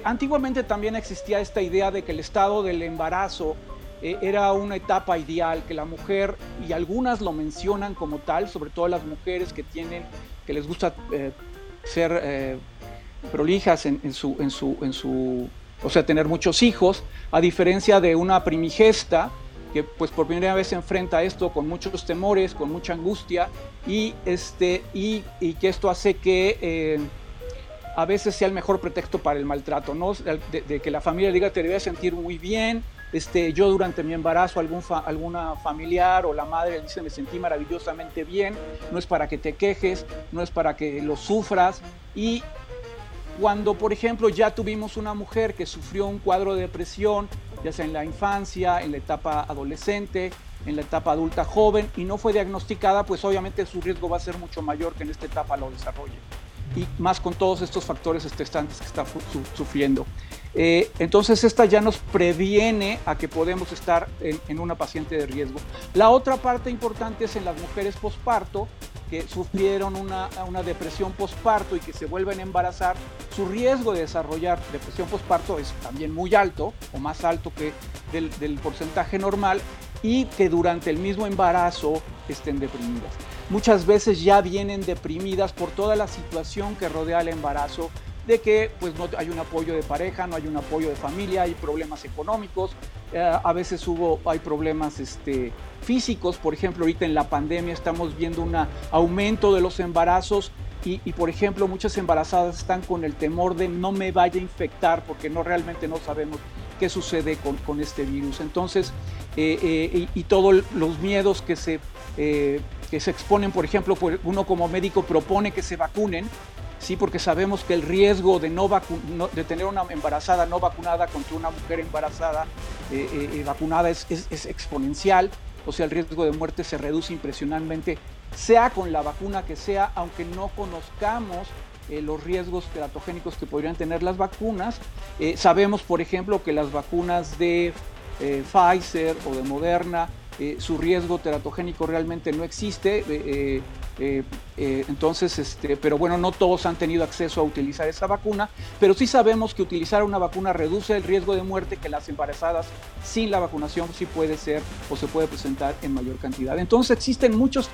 antiguamente también existía esta idea de que el estado del embarazo eh, era una etapa ideal que la mujer, y algunas lo mencionan como tal, sobre todo las mujeres que tienen, que les gusta eh, ser eh, prolijas en, su, en, su, en su, o sea, tener muchos hijos, a diferencia de una primigesta que pues por primera vez se enfrenta a esto con muchos temores, con mucha angustia y, este, y, que esto hace que a veces sea el mejor pretexto para el maltrato, ¿no? De, de, que la familia diga te debes sentir muy bien, este, yo durante mi embarazo, alguna familiar o la madre dice me sentí maravillosamente bien, no es para que te quejes, no es para que lo sufras. Y cuando, por ejemplo, ya tuvimos una mujer que sufrió un cuadro de depresión, ya sea en la infancia, en la etapa adolescente, en la etapa adulta joven, y no fue diagnosticada, pues obviamente su riesgo va a ser mucho mayor que en esta etapa lo desarrolle. Y más con todos estos factores estresantes que está sufriendo. Eh, entonces esta ya nos previene a que podemos estar en, una paciente de riesgo. La otra parte importante es en las mujeres posparto que sufrieron una, depresión posparto y que se vuelven a embarazar, su riesgo de desarrollar depresión posparto es también muy alto o más alto que del, del porcentaje normal y que durante el mismo embarazo estén deprimidas. Muchas veces ya vienen deprimidas por toda la situación que rodea el embarazo, de que pues no hay un apoyo de pareja, no hay un apoyo de familia, hay problemas económicos, eh, a veces hubo, hay problemas este, físicos, por ejemplo, ahorita en la pandemia estamos viendo un aumento de los embarazos y, por ejemplo muchas embarazadas están con el temor de no me vaya a infectar porque no realmente no sabemos qué sucede con, con este virus. Entonces, eh, eh, y, todos los miedos que se, que se exponen, por ejemplo, uno como médico propone que se vacunen, sí, porque sabemos que el riesgo de, no, de tener una embarazada no vacunada contra una mujer embarazada eh, eh, eh, vacunada es, exponencial, o sea, el riesgo de muerte se reduce impresionantemente, sea con la vacuna que sea, aunque no conozcamos los riesgos teratogénicos que podrían tener las vacunas. sabemos, por ejemplo, que las vacunas de Pfizer o de Moderna, su riesgo teratogénico realmente no existe. Eh, eh, entonces, este, pero bueno, no todos han tenido acceso a utilizar esa vacuna, pero sí sabemos que utilizar una vacuna reduce el riesgo de muerte que las embarazadas sin la vacunación sí puede ser o se puede presentar en mayor cantidad. Entonces existen muchos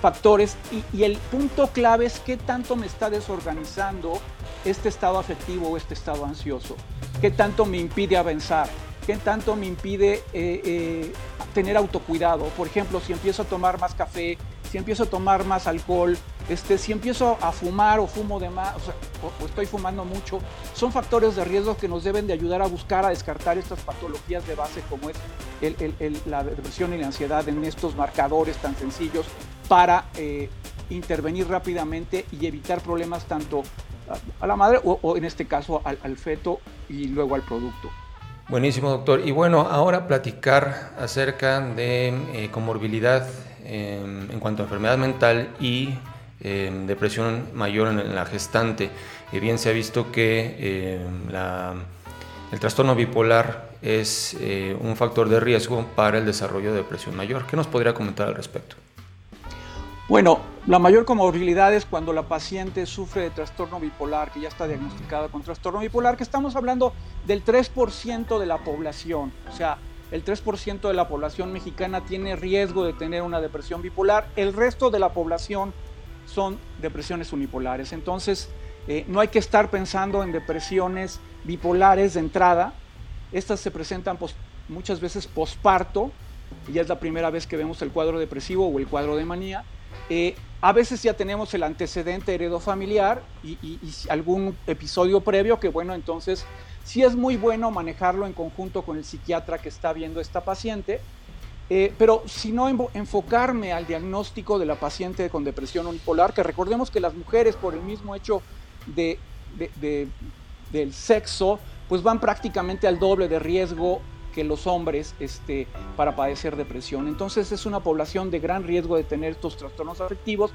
factores y, y el punto clave es qué tanto me está desorganizando este estado afectivo o este estado ansioso, qué tanto me impide avanzar, qué tanto me impide eh, tener autocuidado. Por ejemplo, si empiezo a tomar más café, si empiezo a tomar más alcohol, este, si empiezo a fumar o fumo de más, o, estoy fumando mucho, son factores de riesgo que nos deben de ayudar a buscar a descartar estas patologías de base como es la depresión y la ansiedad en estos marcadores tan sencillos para eh, intervenir rápidamente y evitar problemas tanto a, la madre o, en este caso al, feto y luego al producto. Buenísimo, doctor. Y bueno, ahora platicar acerca de eh, comorbilidad Em, en cuanto a enfermedad mental y em, depresión mayor en la gestante. Bien se ha visto que em, el trastorno bipolar es eh, un factor de riesgo para el desarrollo de depresión mayor. ¿Qué nos podría comentar al respecto? Bueno, la mayor comorbilidad es cuando la paciente sufre de trastorno bipolar, que ya está diagnosticada con trastorno bipolar, que estamos hablando del 3% de la población. O sea, el 3% de la población mexicana tiene riesgo de tener una depresión bipolar, el resto de la población son depresiones unipolares. Entonces, Eh, no hay que estar pensando en depresiones bipolares de entrada. Estas se presentan muchas veces posparto, y ya es la primera vez que vemos el cuadro depresivo o el cuadro de manía. Eh, a veces ya tenemos el antecedente heredofamiliar y, y, algún episodio previo que, bueno, entonces sí es muy bueno manejarlo en conjunto con el psiquiatra que está viendo esta paciente, eh, pero si no enfocarme al diagnóstico de la paciente con depresión unipolar, que recordemos que las mujeres por el mismo hecho de, del sexo, pues van prácticamente al doble de riesgo que los hombres este, para padecer depresión. Entonces es una población de gran riesgo de tener estos trastornos afectivos.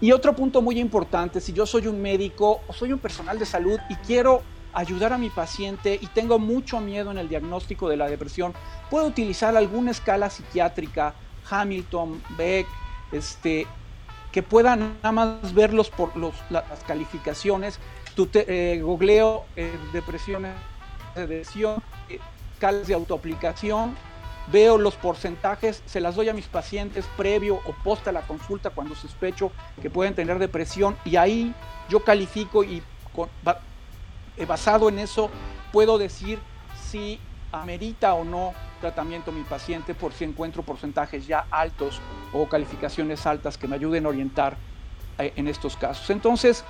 Y otro punto muy importante, si yo soy un médico o soy un personal de salud y quiero ayudar a mi paciente y tengo mucho miedo en el diagnóstico de la depresión, puedo utilizar alguna escala psiquiátrica, Hamilton, Beck, este, que puedan nada más verlos por las calificaciones. Tu eh, googleo eh, depresión, escalas de autoaplicación, veo los porcentajes, se las doy a mis pacientes previo o post a la consulta cuando sospecho que pueden tener depresión y ahí yo califico y eh, basado en eso puedo decir si amerita o no tratamiento mi paciente por si encuentro porcentajes ya altos o calificaciones altas que me ayuden a orientar eh, en estos casos. Entonces,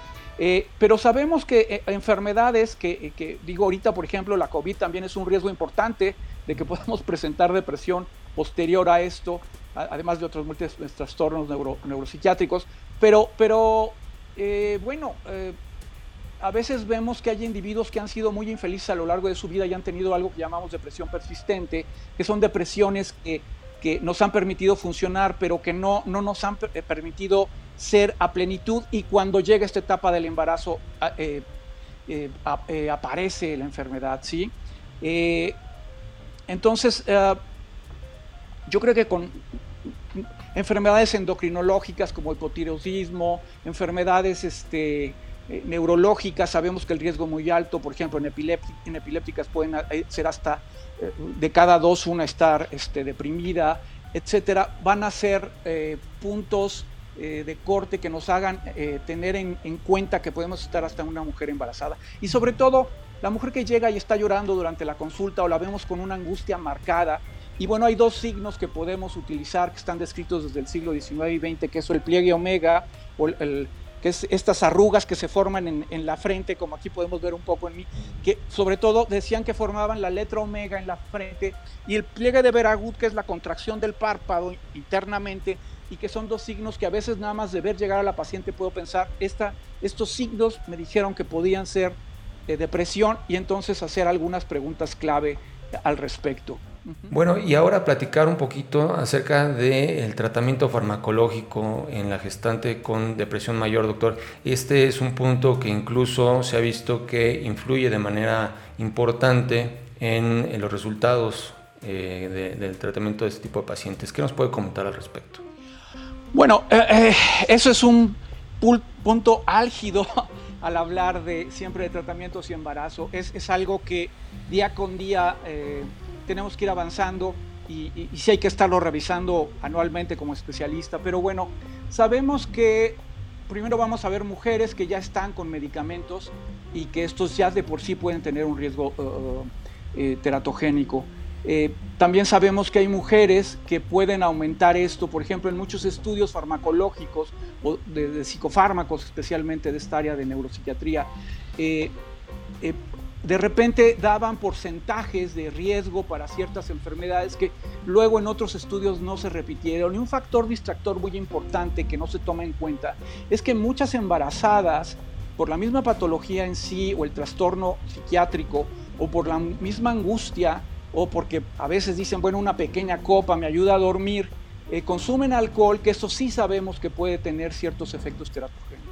eh, pero sabemos que eh, enfermedades que, que, digo ahorita, por ejemplo, la COVID también es un riesgo importante de que (laughs) podamos presentar depresión posterior a esto, además de otros múltiples trastornos neuro, neuropsiquiátricos. Pero, pero eh, bueno, eh, a veces vemos que hay individuos que han sido muy infelices a lo largo de su vida y han tenido algo que llamamos depresión persistente, que son depresiones que, que nos han permitido funcionar, pero que no, no nos han permitido ser a plenitud y cuando llega esta etapa del embarazo eh, eh, eh, aparece la enfermedad, ¿sí? entonces, yo creo que con enfermedades endocrinológicas como hipotiroidismo, enfermedades este, neurológicas, sabemos que el riesgo es muy alto, por ejemplo, en, en epilépticas pueden ser hasta de cada dos una estar este, deprimida, etcétera, van a ser puntos eh, de corte que nos hagan eh, tener en, en, cuenta que podemos estar hasta una mujer embarazada. Y sobre todo, la mujer que llega y está llorando durante la consulta o la vemos con una angustia marcada. Y bueno, hay dos signos que podemos utilizar que están descritos desde el siglo XIX y XX, que es el pliegue omega o el, el que es estas arrugas que se forman en, en, la frente, como aquí podemos ver un poco en mí, que sobre todo decían que formaban la letra omega en la frente, y el pliegue de Veragut, que es la contracción del párpado internamente, y que son dos signos que a veces nada más de ver llegar a la paciente puedo pensar, esta, estos signos me dijeron que podían ser eh, depresión y entonces hacer algunas preguntas clave al respecto. Bueno, y ahora platicar un poquito acerca del tratamiento farmacológico en la gestante con depresión mayor, doctor. Este es un punto que incluso se ha visto que influye de manera importante en, los resultados eh, de, del tratamiento de este tipo de pacientes. ¿Qué nos puede comentar al respecto? Bueno, eh, eh, eso es un punto álgido (laughs) al hablar de siempre de tratamientos y embarazo. Es, es algo que día con día eh, tenemos que ir avanzando y, y, sí hay que estarlo revisando anualmente como especialista. Pero bueno, sabemos que primero vamos a ver mujeres que ya están con medicamentos y que estos ya de por sí pueden tener un riesgo uh, teratogénico. Eh, también sabemos que hay mujeres que pueden aumentar esto, por ejemplo, en muchos estudios farmacológicos o de, psicofármacos, especialmente de esta área de neuropsiquiatría, eh, eh, de repente daban porcentajes de riesgo para ciertas enfermedades que luego en otros estudios no se repitieron. Y un factor distractor muy importante que no se toma en cuenta es que muchas embarazadas, por la misma patología en sí o el trastorno psiquiátrico o por la misma angustia, o porque a veces dicen, bueno, una pequeña copa me ayuda a dormir, eh, consumen alcohol, que eso sí sabemos que puede tener ciertos efectos teratogénicos.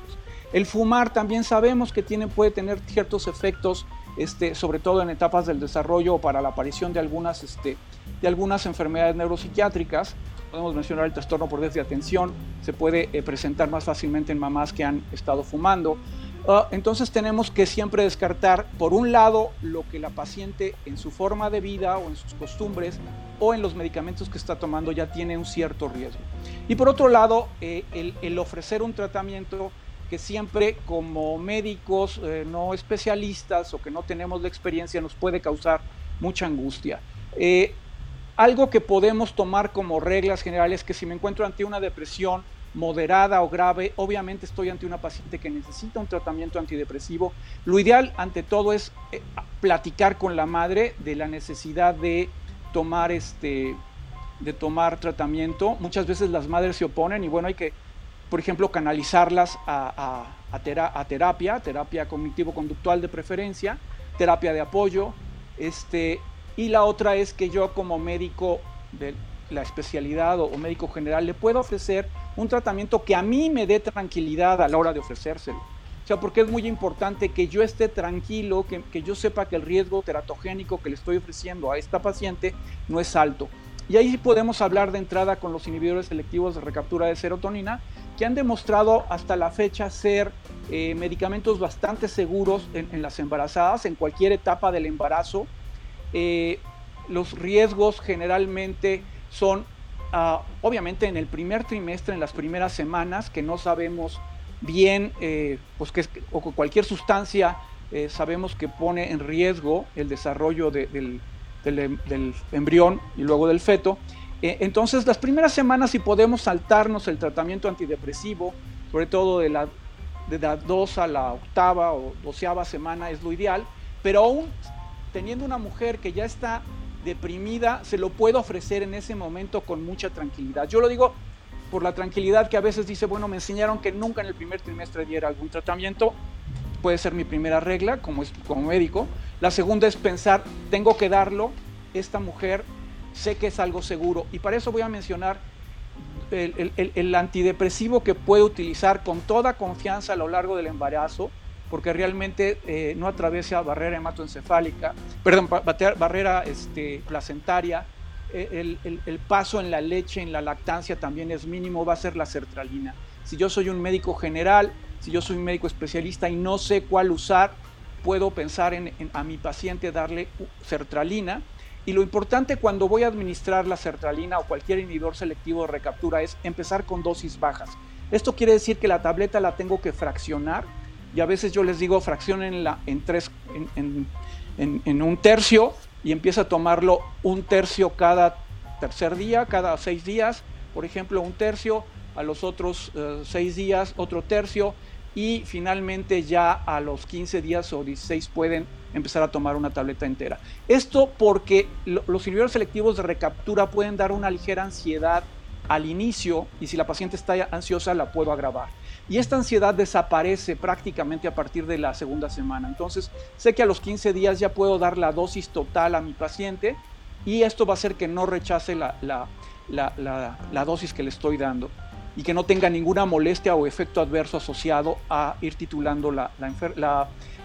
El fumar también sabemos que tiene, puede tener ciertos efectos, este, sobre todo en etapas del desarrollo o para la aparición de algunas, este, de algunas enfermedades neuropsiquiátricas. Podemos mencionar el trastorno por déficit de atención, se puede eh, presentar más fácilmente en mamás que han estado fumando. Uh, entonces tenemos que siempre descartar, por un lado, lo que la paciente en su forma de vida o en sus costumbres o en los medicamentos que está tomando ya tiene un cierto riesgo. Y por otro lado, eh, el, ofrecer un tratamiento que siempre como médicos eh, no especialistas o que no tenemos la experiencia nos puede causar mucha angustia. Eh, algo que podemos tomar como reglas generales que si me encuentro ante una depresión moderada o grave, obviamente estoy ante una paciente que necesita un tratamiento antidepresivo. Lo ideal ante todo es eh, platicar con la madre de la necesidad de tomar este de tomar tratamiento. Muchas veces las madres se oponen y bueno, hay que, por ejemplo, canalizarlas a, a terapia, terapia cognitivo-conductual de preferencia, terapia de apoyo, este, y la otra es que yo como médico de la especialidad o, médico general le puedo ofrecer un tratamiento que a mí me dé tranquilidad a la hora de ofrecérselo. O sea, porque es muy importante que yo esté tranquilo, que, que yo sepa que el riesgo teratogénico que le estoy ofreciendo a esta paciente no es alto. Y ahí podemos hablar de entrada con los inhibidores selectivos de recaptura de serotonina, que han demostrado hasta la fecha ser eh, medicamentos bastante seguros en, las embarazadas, en cualquier etapa del embarazo. Eh, los riesgos generalmente son, ah, obviamente, en el primer trimestre, en las primeras semanas, que no sabemos bien, eh, pues que o cualquier sustancia eh, sabemos que pone en riesgo el desarrollo del, del, embrión y luego del feto. Eh, entonces, las primeras semanas, si podemos saltarnos el tratamiento antidepresivo, sobre todo de la, de la 2 a la octava o doceava semana, es lo ideal, pero aún teniendo una mujer que ya está deprimida, se lo puedo ofrecer en ese momento con mucha tranquilidad. Yo lo digo por la tranquilidad que a veces dice, bueno, me enseñaron que nunca en el primer trimestre diera algún tratamiento, puede ser mi primera regla como, como médico. La segunda es pensar, tengo que darlo, esta mujer sé que es algo seguro y para eso voy a mencionar el, el antidepresivo que puede utilizar con toda confianza a lo largo del embarazo, porque realmente eh, no atraviesa barrera hematoencefálica, perdón, barrera este, placentaria. Eh, el, paso en la leche, en la lactancia también es mínimo, va a ser la sertralina. Si yo soy un médico general, si yo soy un médico especialista y no sé cuál usar, puedo pensar en, a mi paciente darle sertralina. Y lo importante cuando voy a administrar la sertralina o cualquier inhibidor selectivo de recaptura es empezar con dosis bajas. Esto quiere decir que la tableta la tengo que fraccionar y a veces yo les digo fraccionenla en tres, en, un tercio y empieza a tomarlo un tercio cada tercer día, cada seis días, por ejemplo, un tercio, a los otros eh, seis días otro tercio y finalmente ya a los 15 días o 16 pueden empezar a tomar una tableta entera. Esto porque los inhibidores selectivos de recaptura pueden dar una ligera ansiedad al inicio y si la paciente está ansiosa la puedo agravar. Y esta ansiedad desaparece prácticamente a partir de la segunda semana. Entonces, sé que a los 15 días ya puedo dar la dosis total a mi paciente y esto va a hacer que no rechace la, la, dosis que le estoy dando y que no tenga ninguna molestia o efecto adverso asociado a ir titulando la,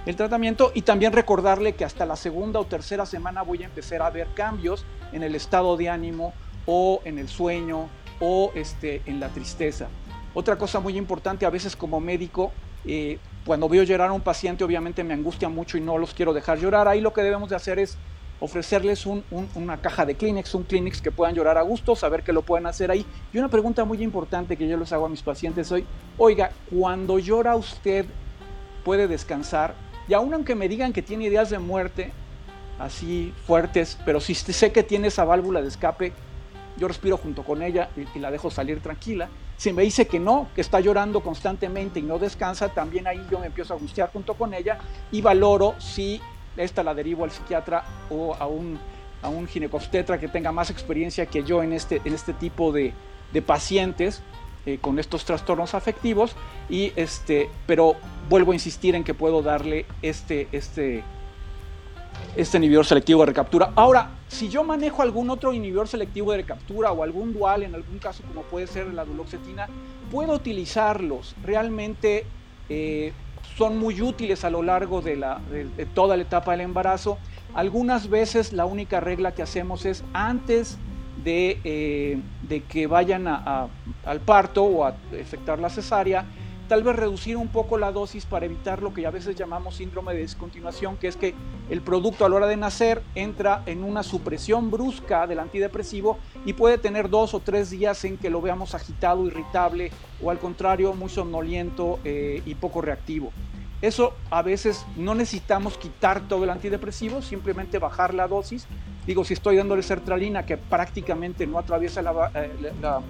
el tratamiento y también recordarle que hasta la segunda o tercera semana voy a empezar a ver cambios en el estado de ánimo o en el sueño o este, en la tristeza. Otra cosa muy importante, a veces como médico, eh, cuando veo llorar a un paciente, obviamente me angustia mucho y no los quiero dejar llorar. Ahí lo que debemos de hacer es ofrecerles una caja de Kleenex, un Kleenex que puedan llorar a gusto, saber que lo pueden hacer ahí. Y una pregunta muy importante que yo les hago a mis pacientes hoy, oiga, cuando llora usted puede descansar, y aún aunque me digan que tiene ideas de muerte, así fuertes, pero si sé que tiene esa válvula de escape, yo respiro junto con ella y, la dejo salir tranquila. Si me dice que no, que está llorando constantemente y no descansa, también ahí yo me empiezo a angustiar junto con ella y valoro si esta la derivo al psiquiatra o a un, a un ginecobstetra que tenga más experiencia que yo en este, en este tipo de, de pacientes eh, con estos trastornos afectivos. Y este, pero vuelvo a insistir en que puedo darle este, este, este inhibidor selectivo de recaptura. Ahora, si yo manejo algún otro inhibidor selectivo de recaptura o algún dual, en algún caso como puede ser la duloxetina, puedo utilizarlos. Realmente eh, son muy útiles a lo largo de, toda la etapa del embarazo. Algunas veces la única regla que hacemos es antes de, eh, de que vayan al parto o a efectuar la cesárea, tal vez reducir un poco la dosis para evitar lo que a veces llamamos síndrome de descontinuación, que es que el producto a la hora de nacer entra en una supresión brusca del antidepresivo y puede tener dos o tres días en que lo veamos agitado, irritable o al contrario muy somnoliento eh, y poco reactivo. Eso a veces no necesitamos quitar todo el antidepresivo, simplemente bajar la dosis. Digo, si estoy dándole sertralina que prácticamente no atraviesa la, eh, la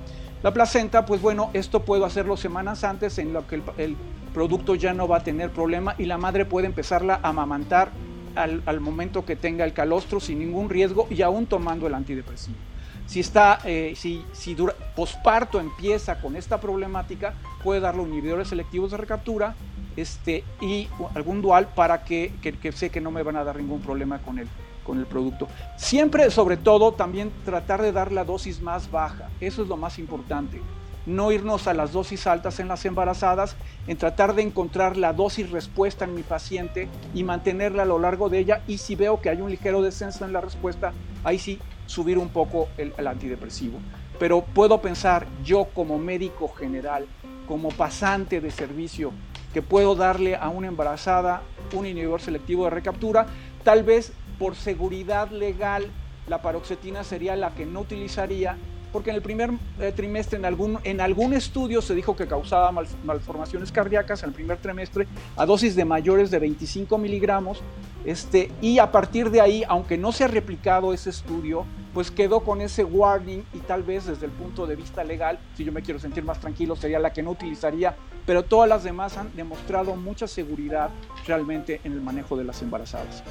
placenta, pues bueno, esto puedo hacerlo semanas antes en lo que el, producto ya no va a tener problema y la madre puede empezarla a amamantar al, momento que tenga el calostro sin ningún riesgo y aún tomando el antidepresivo. Si está, eh, si, si dura, posparto empieza con esta problemática, puede darle inhibidores selectivos de recaptura este, y algún dual para que, que, que sé que no me van a dar ningún problema con él con el producto. Siempre, sobre todo, también tratar de dar la dosis más baja. Eso es lo más importante. No irnos a las dosis altas en las embarazadas, en tratar de encontrar la dosis respuesta en mi paciente y mantenerla a lo largo de ella. Y si veo que hay un ligero descenso en la respuesta, ahí sí subir un poco el, el antidepresivo. Pero puedo pensar yo como médico general, como pasante de servicio, que puedo darle a una embarazada un inhibidor selectivo de recaptura, tal vez por seguridad legal, la paroxetina sería la que no utilizaría, porque en el primer eh, trimestre en algún, en algún estudio se dijo que causaba malformaciones cardíacas en el primer trimestre a dosis de mayores de 25 miligramos, este, y a partir de ahí, aunque no se ha replicado ese estudio, pues quedó con ese warning y tal vez desde el punto de vista legal, si yo me quiero sentir más tranquilo, sería la que no utilizaría, pero todas las demás han demostrado mucha seguridad realmente en el manejo de las embarazadas.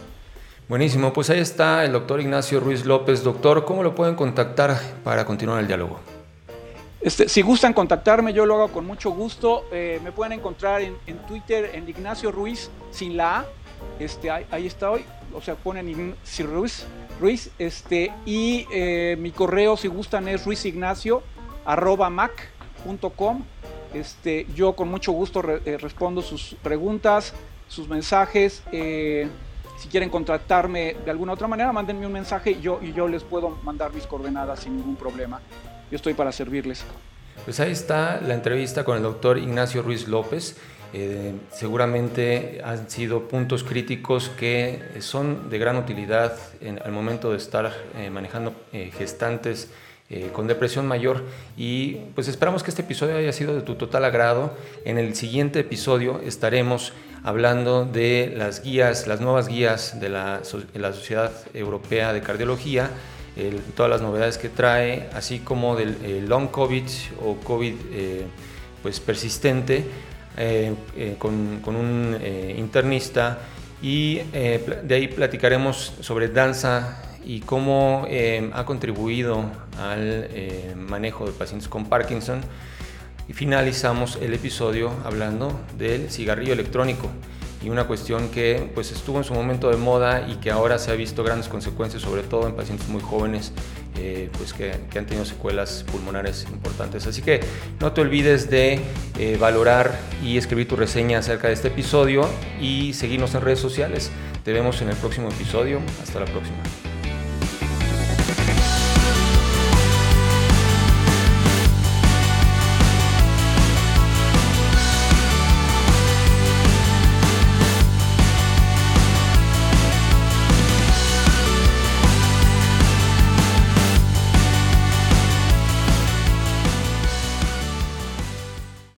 Buenísimo, pues ahí está el doctor Ignacio Ruiz López. Doctor, ¿cómo lo pueden contactar para continuar el diálogo? Este, si gustan contactarme, yo lo hago con mucho gusto. Eh, me pueden encontrar en, Twitter en Ignacio Ruiz sin la A. Este, ahí, está hoy. O sea, ponen Ignacio Ruiz. Ruiz este, y eh, mi correo, si gustan, es ruizignacio.mac.com. Este, yo con mucho gusto eh, respondo sus preguntas, sus mensajes. Si quieren contactarme de alguna otra manera, mándenme un mensaje y yo, y yo les puedo mandar mis coordenadas sin ningún problema. Yo estoy para servirles. Pues ahí está la entrevista con el doctor Ignacio Ruiz López. Eh, seguramente han sido puntos críticos que son de gran utilidad en, al momento de estar eh, manejando eh, gestantes con depresión mayor y pues esperamos que este episodio haya sido de tu total agrado. En el siguiente episodio estaremos hablando de las guías, las nuevas guías de la, la Sociedad Europea de Cardiología, todas las novedades que trae, así como del long COVID o COVID eh, pues persistente eh, eh, con, con, un internista. Y de ahí platicaremos sobre danza y cómo ha contribuido al manejo de pacientes con Parkinson finalizamos el episodio hablando del cigarrillo electrónico y una cuestión que pues estuvo en su momento de moda y que ahora se ha visto grandes consecuencias, sobre todo en pacientes muy jóvenes, eh, pues que, han tenido secuelas pulmonares importantes. Así que no te olvides de eh, valorar y escribir tu reseña acerca de este episodio y seguirnos en redes sociales. Te vemos en el próximo episodio. Hasta la próxima.